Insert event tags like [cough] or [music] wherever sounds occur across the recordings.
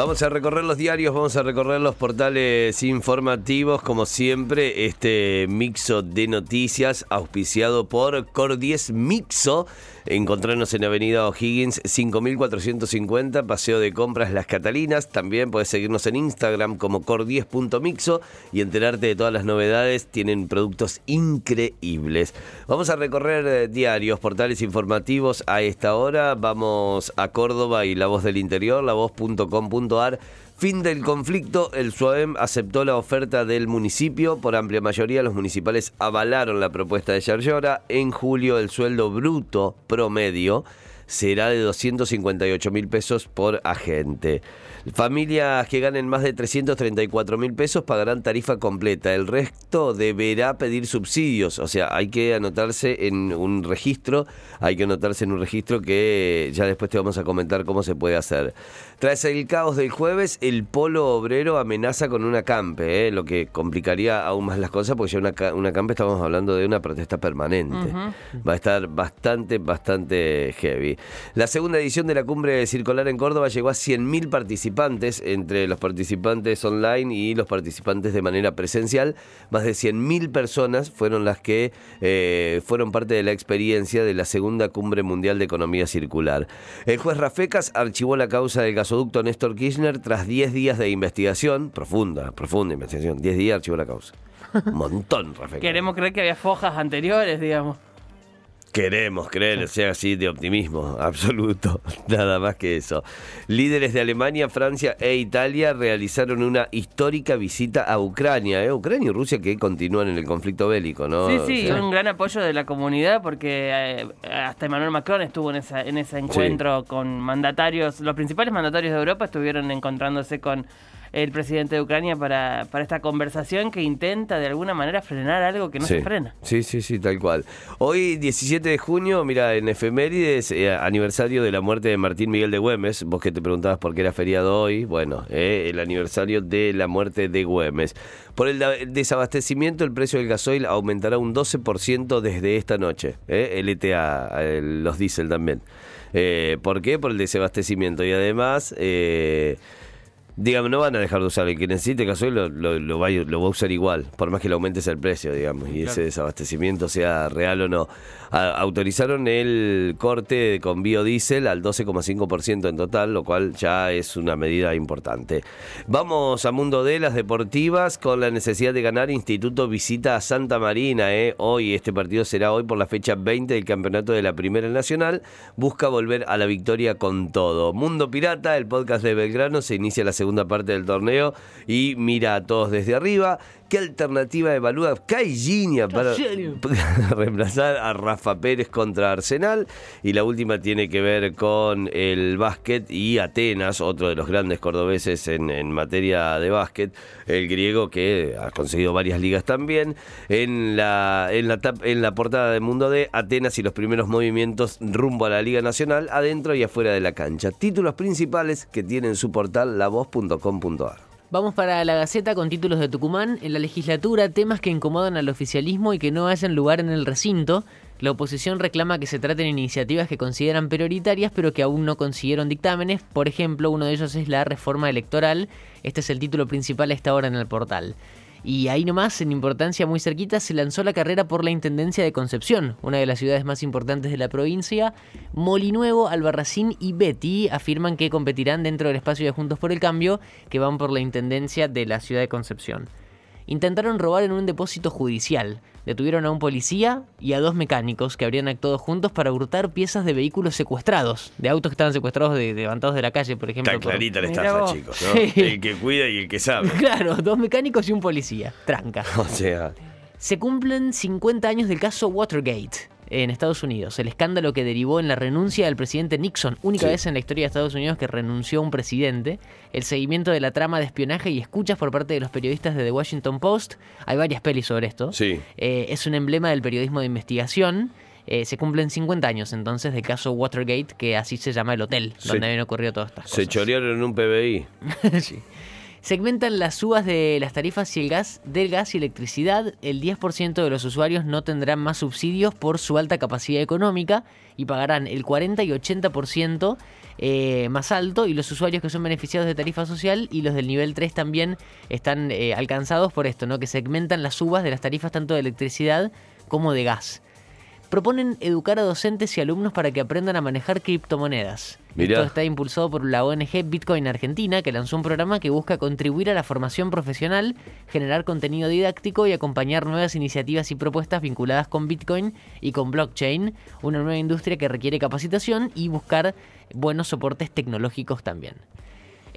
Vamos a recorrer los diarios, vamos a recorrer los portales informativos, como siempre, este mixo de noticias auspiciado por Cordies Mixo. Encontrarnos en Avenida O'Higgins 5450, Paseo de Compras Las Catalinas. También puedes seguirnos en Instagram como cordies.mixo y enterarte de todas las novedades. Tienen productos increíbles. Vamos a recorrer eh, diarios, portales informativos a esta hora. Vamos a Córdoba y La Voz del Interior, lavoz.com.ar. Fin del conflicto, el SUAEM aceptó la oferta del municipio. Por amplia mayoría, los municipales avalaron la propuesta de Yarlora. En julio, el sueldo bruto promedio será de 258 mil pesos por agente. Familias que ganen más de 334 mil pesos pagarán tarifa completa. El resto deberá pedir subsidios. O sea, hay que anotarse en un registro. Hay que anotarse en un registro que ya después te vamos a comentar cómo se puede hacer. Tras el caos del jueves, el polo obrero amenaza con una campe, ¿eh? lo que complicaría aún más las cosas, porque ya una, una campe estamos hablando de una protesta permanente. Va a estar bastante, bastante heavy. La segunda edición de la cumbre circular en Córdoba llegó a 100.000 participantes, entre los participantes online y los participantes de manera presencial. Más de 100.000 personas fueron las que eh, fueron parte de la experiencia de la segunda cumbre mundial de economía circular. El juez Rafecas archivó la causa del gasoducto Néstor Kirchner tras 10 días de investigación, profunda, profunda investigación. 10 días archivó la causa. Un montón, Rafecas. Queremos creer que había fojas anteriores, digamos. Queremos creer, sea así de optimismo [laughs] absoluto, nada más que eso. Líderes de Alemania, Francia e Italia realizaron una histórica visita a Ucrania, ¿eh? Ucrania y Rusia que continúan en el conflicto bélico, ¿no? Sí, sí, O sea, un gran apoyo de la comunidad porque eh, hasta Emmanuel Macron estuvo en, esa, en ese encuentro con mandatarios, los principales mandatarios de Europa estuvieron encontrándose con el presidente de Ucrania para, para esta conversación que intenta de alguna manera frenar algo que no sí. se frena. Sí, sí, sí, tal cual. Hoy, 17 de junio, mira, en efemérides, eh, aniversario de la muerte de Martín Miguel de Güemes. Vos que te preguntabas por qué era feriado hoy, bueno, eh, el aniversario de la muerte de Güemes. Por el desabastecimiento, el precio del gasoil aumentará un 12% desde esta noche. eh, el ETA, el- los diésel también. Eh, ¿Por qué? Por el desabastecimiento. Y además... eh, Digamos, no van a dejar de usar. El que necesite gasoil lo, lo, va, a, lo va a usar igual, por más que le aumentes el precio, digamos, y ese desabastecimiento sea real o no. A- autorizaron el corte con biodiesel al 12,5% en total, lo cual ya es una medida importante. Vamos a Mundo de las Deportivas con la necesidad de ganar. Instituto visita a Santa Marina. ¿eh? Hoy, este partido será hoy por la fecha 20 del campeonato de la Primera Nacional. Busca volver a la victoria con todo. Mundo Pirata, el podcast de Belgrano, se inicia la segunda parte del torneo y mira a todos desde arriba. ¿Qué alternativa evalúa Caillinia [laughs] para reemplazar a Rafa Pérez contra Arsenal? Y la última tiene que ver con el básquet y Atenas, otro de los grandes cordobeses en, en materia de básquet, el griego que ha conseguido varias ligas también. En la, en la, en la portada de Mundo de Atenas y los primeros movimientos rumbo a la Liga Nacional, adentro y afuera de la cancha. Títulos principales que tiene en su portal lavoz.com.ar. Vamos para la Gaceta con títulos de Tucumán. En la legislatura, temas que incomodan al oficialismo y que no hayan lugar en el recinto. La oposición reclama que se traten iniciativas que consideran prioritarias pero que aún no consiguieron dictámenes. Por ejemplo, uno de ellos es la reforma electoral. Este es el título principal a esta hora en el portal. Y ahí nomás, en importancia muy cerquita, se lanzó la carrera por la Intendencia de Concepción, una de las ciudades más importantes de la provincia. Molinuevo, Albarracín y Betty afirman que competirán dentro del espacio de Juntos por el Cambio, que van por la Intendencia de la ciudad de Concepción. Intentaron robar en un depósito judicial. Detuvieron a un policía y a dos mecánicos que habrían actuado juntos para hurtar piezas de vehículos secuestrados, de autos que estaban secuestrados de, levantados de la calle, por ejemplo. Está por- clarita la estafa, vos. chicos. ¿no? Sí. El que cuida y el que sabe. [laughs] Claro, dos mecánicos y un policía. Tranca. [laughs] O sea, Se cumplen 50 años del caso Watergate en Estados Unidos, el escándalo que derivó en la renuncia del presidente Nixon, única Sí. vez en la historia de Estados Unidos que renunció un presidente, el seguimiento de la trama de espionaje y escuchas por parte de los periodistas de The Washington Post, hay varias pelis sobre esto, sí. Eh, es un emblema del periodismo de investigación, Eh, se cumplen 50 años entonces del caso Watergate, que así se llama el hotel donde habían ocurrido todas estas Se cosas. chorearon en un PBI. [laughs] Sí. Segmentan las subas de las tarifas y el gas, del gas y electricidad. El 10% de los usuarios no tendrán más subsidios por su alta capacidad económica y pagarán el 40 y 80% eh, más alto y los usuarios que son beneficiados de tarifa social y los del nivel 3 también están eh, alcanzados por esto, ¿no? que segmentan las subas de las tarifas tanto de electricidad como de gas proponen educar a docentes y alumnos para que aprendan a manejar criptomonedas. Esto está impulsado por la ONG Bitcoin Argentina, que lanzó un programa que busca contribuir a la formación profesional, generar contenido didáctico y acompañar nuevas iniciativas y propuestas vinculadas con Bitcoin y con blockchain, una nueva industria que requiere capacitación y buscar buenos soportes tecnológicos también.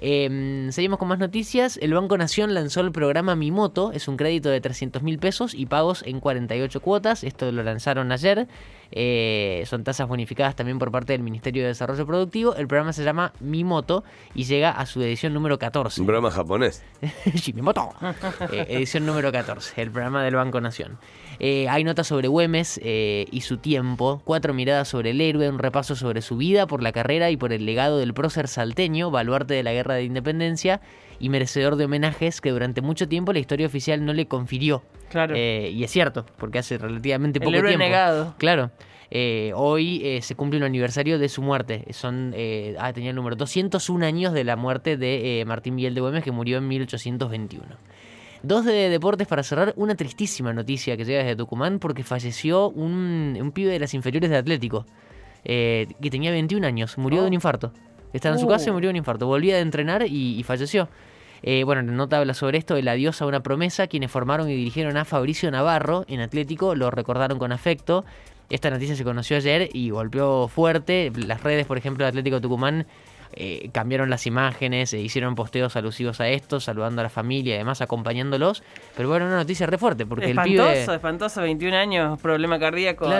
Em, seguimos con más noticias. El Banco Nación lanzó el programa Mi Moto. Es un crédito de 300 mil pesos y pagos en 48 cuotas. Esto lo lanzaron ayer. Eh, son tasas bonificadas también por parte del Ministerio de Desarrollo Productivo. El programa se llama Mi Moto y llega a su edición número 14. Un programa japonés. [laughs] Mi Moto. Eh, edición número 14, el programa del Banco Nación. Eh, hay notas sobre Güemes y su tiempo, cuatro miradas sobre el héroe, un repaso sobre su vida por la carrera y por el legado del prócer salteño, baluarte de la guerra de independencia y merecedor de homenajes que durante mucho tiempo la historia oficial no le confirió. Claro. Eh, y es cierto, porque hace relativamente poco el héroe tiempo. negado. Claro. Eh, hoy eh, se cumple un aniversario de su muerte. Son, ah, tenía el número 201 años de la muerte de Martín Miguel de Güemes, que murió en 1821. Dos de deportes para cerrar. Una tristísima noticia que llega desde Tucumán porque falleció un, un pibe de las inferiores de Atlético, que tenía 21 años. Murió de un oh. infarto. Estaba en su casa y uh. murió de un infarto. Volvía de entrenar y, falleció. Eh, bueno, la nota habla sobre esto, el adiós a una promesa. Quienes formaron y dirigieron a Fabricio Navarro en Atlético lo recordaron con afecto. Esta noticia se conoció ayer y golpeó fuerte. Las redes, por ejemplo, de Atlético Tucumán eh, cambiaron las imágenes, e hicieron posteos alusivos a esto, saludando a la familia y además acompañándolos. Pero bueno, una noticia re fuerte, porque espantoso, el pibe... Espantoso, 21 años, problema cardíaco,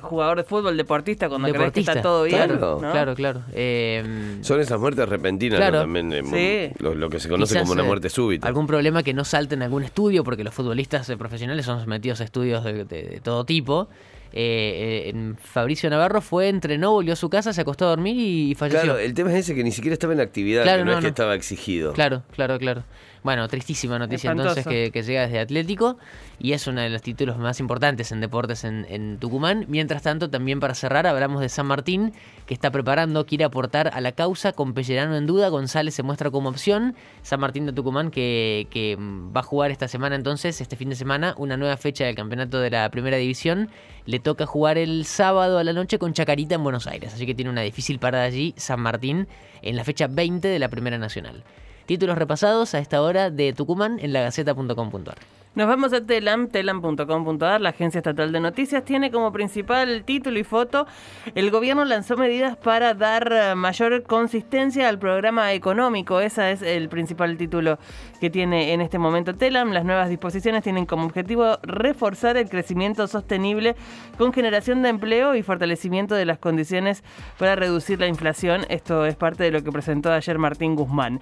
jugador de fútbol, deportista, cuando deportista, que está todo bien. Claro, claro, claro. Em, Son esas muertes repentinas también, em, lo, que se conoce como una muerte súbita. Algún problema que no salte en algún estudio, porque los futbolistas profesionales son sometidos a estudios de todo tipo. Eh, eh Fabricio Navarro fue, entrenó, volvió a su casa, se acostó a dormir y falleció. Claro, el tema es ese que ni siquiera estaba en actividad, que no, es que estaba exigido. Claro, claro, claro. Bueno, tristísima noticia entonces que, llega desde Atlético y es uno de los títulos más importantes en deportes en, Tucumán. Mientras tanto, también para cerrar, hablamos de San Martín, que está preparando, quiere aportar a la causa con Pellerano en duda. González se muestra como opción. San Martín de Tucumán que, que va a jugar esta semana entonces, este fin de semana, una nueva fecha del campeonato de la primera división. Le toca jugar el sábado a la noche con Chacarita en Buenos Aires, así que tiene una difícil parada allí San Martín en la fecha 20 de la Primera Nacional. Títulos repasados a esta hora de Tucumán en lagaceta.com.ar. Nos vamos a Telam, telam.com.ar, la agencia estatal de noticias, tiene como principal título y foto, el gobierno lanzó medidas para dar eh, mayor consistencia al programa económico, ese es el principal título que tiene en este momento Telam. Las nuevas disposiciones tienen como objetivo reforzar el crecimiento sostenible con generación de empleo y fortalecimiento de las condiciones para reducir la inflación. Esto es parte de lo que presentó ayer Martín Guzmán.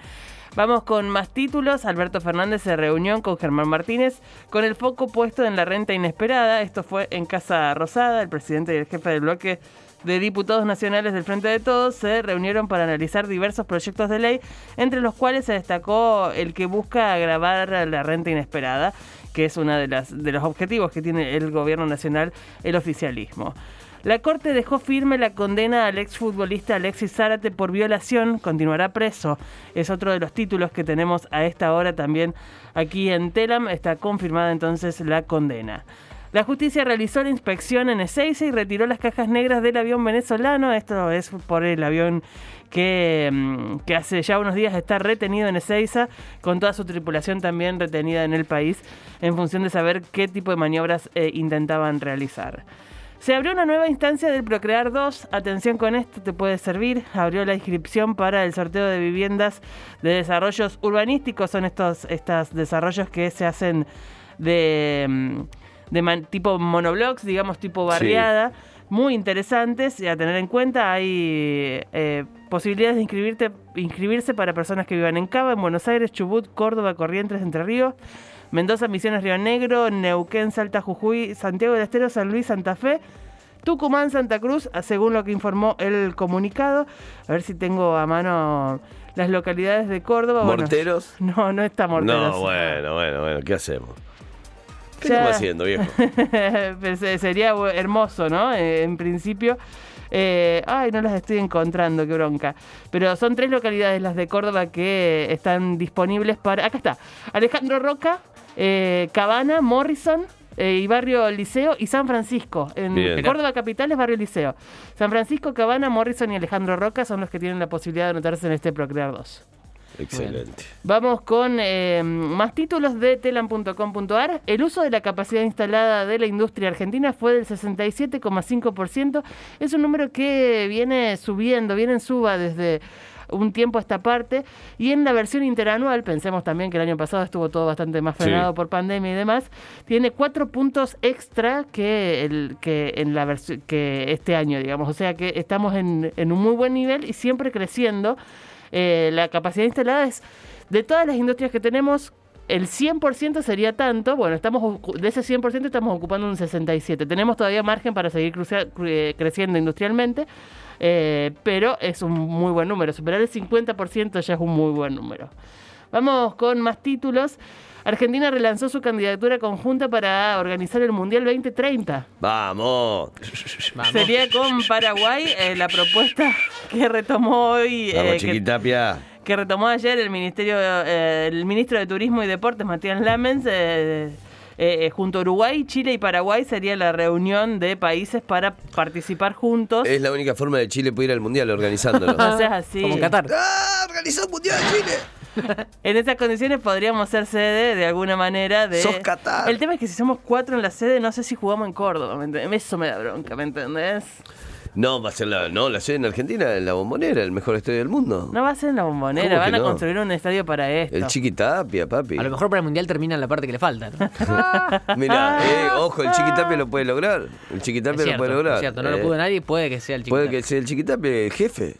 Vamos con más títulos. Alberto Fernández se reunió con Germán Martínez con el foco puesto en la renta inesperada. Esto fue en Casa Rosada. El presidente y el jefe del bloque de diputados nacionales del Frente de Todos se reunieron para analizar diversos proyectos de ley, entre los cuales se destacó el que busca agravar la renta inesperada, que es uno de, de los objetivos que tiene el gobierno nacional, el oficialismo. La Corte dejó firme la condena al exfutbolista Alexis Zárate por violación, continuará preso. Es otro de los títulos que tenemos a esta hora también aquí en Telam. Está confirmada entonces la condena. La justicia realizó la inspección en Ezeiza y retiró las cajas negras del avión venezolano. Esto es por el avión que, mm, hace ya unos días está retenido en Ezeiza, con toda su tripulación también retenida en el país, en función de saber qué tipo de maniobras eh, intentaban realizar. Se abrió una nueva instancia del Procrear 2. Atención con esto, te puede servir. Abrió la inscripción para el sorteo de viviendas de desarrollos urbanísticos. Son estos, estos desarrollos que se hacen de, mm, de tipo monoblocks, digamos tipo barriada. Muy interesantes y a tener en cuenta. Hay eh, posibilidades de inscribirte, inscribirse para personas que vivan en Cava, en Buenos Aires, Chubut, Córdoba, Corrientes, Entre Ríos. Mendoza, Misiones, Río Negro, Neuquén, Salta, Jujuy, Santiago del Estero, San Luis, Santa Fe, Tucumán, Santa Cruz, según lo que informó el comunicado. A ver si tengo a mano las localidades de Córdoba. bueno, ¿Morteros? [laughs] no, no está Morteros. No, bueno, bueno, bueno, ¿qué hacemos? ¿Qué Ya. estamos haciendo, viejo? [laughs] Pues, eh, Sería hermoso, ¿no? Eh, en principio. Eh, ay, no las estoy encontrando, qué bronca. Pero son tres localidades las de Córdoba que están disponibles para. Acá está. Alejandro Roca, eh, Cabana, Morrison. eh, y Barrio Liceo y San Francisco. En Bien. Córdoba Capital es Barrio Liceo. San Francisco, Cabana, Morrison y Alejandro Roca son los que tienen la posibilidad de anotarse en este Procrear 2. Excelente. Vamos con eh, más títulos de telam.com.ar. El uso de la capacidad instalada de la industria argentina fue del 67,5%. Es un número que viene subiendo, viene en suba desde un tiempo a esta parte. Y en la versión interanual, pensemos también que el año pasado estuvo todo bastante más Sí. frenado por pandemia y demás, tiene cuatro puntos extra que, el, que, en la versión que este año, digamos. O sea que estamos en, en un muy buen nivel y siempre creciendo. Eh, la capacidad instalada es de todas las industrias que tenemos. El 100% sería tanto, bueno, estamos de ese 100% estamos ocupando un 67%. Tenemos todavía margen para seguir eh, creciendo industrialmente, eh, pero es un muy buen número. Superar el 50% ya es un muy buen número. Vamos con más títulos. Argentina relanzó su candidatura conjunta para organizar el Mundial 2030. Vamos. Vamos. Sería con Paraguay eh, la propuesta [laughs] que retomó hoy, eh, Vamos, que, chiquitapia. que retomó ayer el ministerio, eh, el ministro de Turismo y Deportes, Matías Lamens, eh, eh, junto a Uruguay, Chile y Paraguay sería la reunión de países para participar juntos. Es la única forma de Chile puede ir al mundial organizándolo. [laughs] No seas así. Como en Qatar. ¡Ah! ¡Organizó un mundial Chile! [laughs] En esas condiciones podríamos ser sede de alguna manera de. Sos Qatar. El tema es que si somos cuatro en la sede, no sé si jugamos en Córdoba. Eso me da bronca, ¿me entendés? No, va a ser la, no, la sede en Argentina, en la bombonera, el mejor estadio del mundo. No va a ser en la bombonera, ¿Cómo que van a no? construir un estadio para esto. El chiquitapia, papi. A lo mejor para el mundial termina la parte que le falta. ¿no? [laughs] Mira, eh, ojo, el chiquitapia lo puede lograr. El chiquitapia Es lo puede lograr. es cierto, no lo Eh, pudo nadie, puede que sea el chico. Puede que sea el chiquitapia el jefe.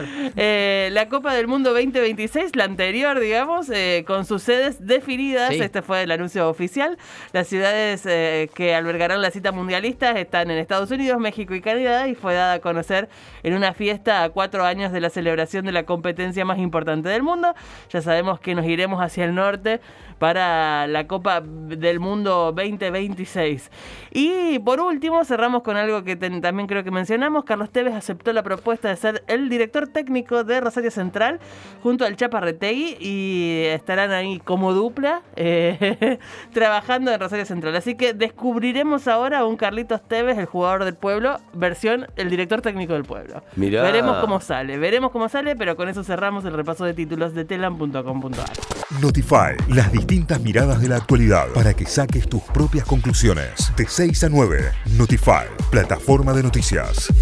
Claro. Eh, la Copa del Mundo 2026, la anterior, digamos, eh, con sus sedes definidas. Sí. Este fue el anuncio oficial. Las ciudades eh, que albergarán la cita mundialista están en Estados Unidos, México y Canadá y fue dada a conocer en una fiesta a cuatro años de la celebración de la competencia más importante del mundo. Ya sabemos que nos iremos hacia el norte para la Copa del Mundo 2026. Y por último, cerramos con algo que ten- también creo que mencionamos. Carlos Tevez aceptó la propuesta de ser el director técnico de Rosario Central junto al Chapa Retegui y estarán ahí como dupla eh, [laughs] trabajando en Rosario Central. Así que descubriremos ahora a un Carlitos Tevez, el jugador del pueblo, versión el director técnico del pueblo. Mirá. Veremos cómo sale, veremos cómo sale, pero con eso cerramos el repaso de títulos de telam.com.ar. Notify, las distintas miradas de la actualidad para que saques tus propias conclusiones. De 6 a 9, Notify, plataforma de noticias.